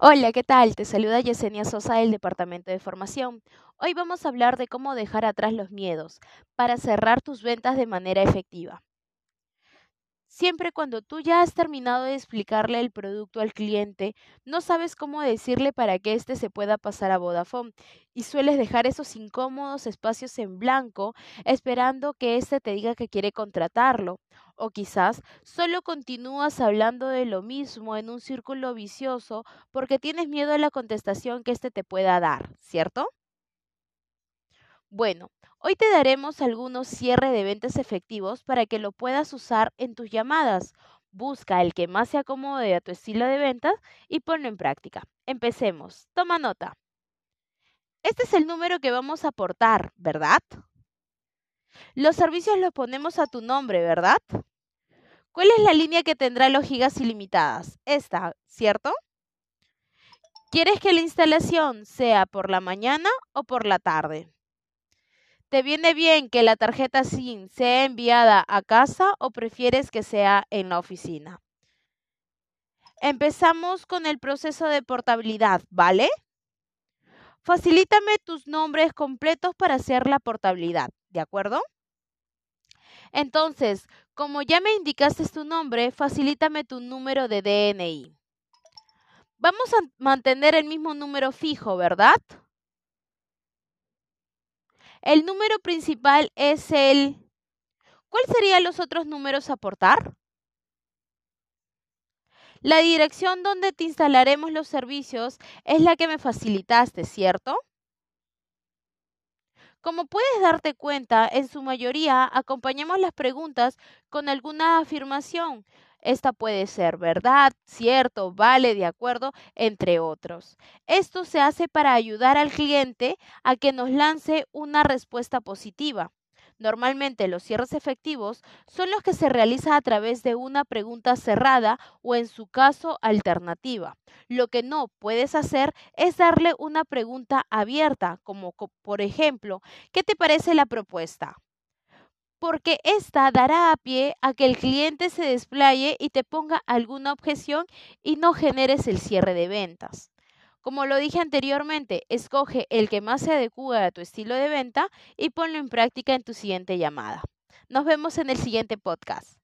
Hola, ¿qué tal? Te saluda Yesenia Sosa del Departamento de Formación. Hoy vamos a hablar de cómo dejar atrás los miedos para cerrar tus ventas de manera efectiva. Siempre cuando tú ya has terminado de explicarle el producto al cliente, no sabes cómo decirle para que éste se pueda pasar a Vodafone y sueles dejar esos incómodos espacios en blanco esperando que éste te diga que quiere contratarlo. O quizás solo continúas hablando de lo mismo en un círculo vicioso porque tienes miedo a la contestación que éste te pueda dar, ¿cierto? Bueno, hoy te daremos algunos cierres de ventas efectivos para que lo puedas usar en tus llamadas. Busca el que más se acomode a tu estilo de ventas y ponlo en práctica. Empecemos. Toma nota. Este es el número que vamos a aportar, ¿verdad? Los servicios los ponemos a tu nombre, ¿verdad? ¿Cuál es la línea que tendrá los gigas ilimitadas? Esta, ¿cierto? ¿Quieres que la instalación sea por la mañana o por la tarde? ¿Te viene bien que la tarjeta SIM sea enviada a casa o prefieres que sea en la oficina? Empezamos con el proceso de portabilidad, ¿vale? Facilítame tus nombres completos para hacer la portabilidad, ¿de acuerdo? Entonces, como ya me indicaste tu nombre, facilítame tu número de DNI. Vamos a mantener el mismo número fijo, ¿verdad? El número principal es el... ¿Cuál serían los otros números a aportar? La dirección donde te instalaremos los servicios es la que me facilitaste, ¿cierto? Como puedes darte cuenta, en su mayoría acompañamos las preguntas con alguna afirmación. Esta puede ser verdad, cierto, vale, de acuerdo, entre otros. Esto se hace para ayudar al cliente a que nos lance una respuesta positiva. Normalmente los cierres efectivos son los que se realizan a través de una pregunta cerrada o en su caso alternativa. Lo que no puedes hacer es darle una pregunta abierta, como por ejemplo, ¿qué te parece la propuesta? porque esta dará a pie a que el cliente se desplaye y te ponga alguna objeción y no generes el cierre de ventas. Como lo dije anteriormente, escoge el que más se adecue a tu estilo de venta y ponlo en práctica en tu siguiente llamada. Nos vemos en el siguiente podcast.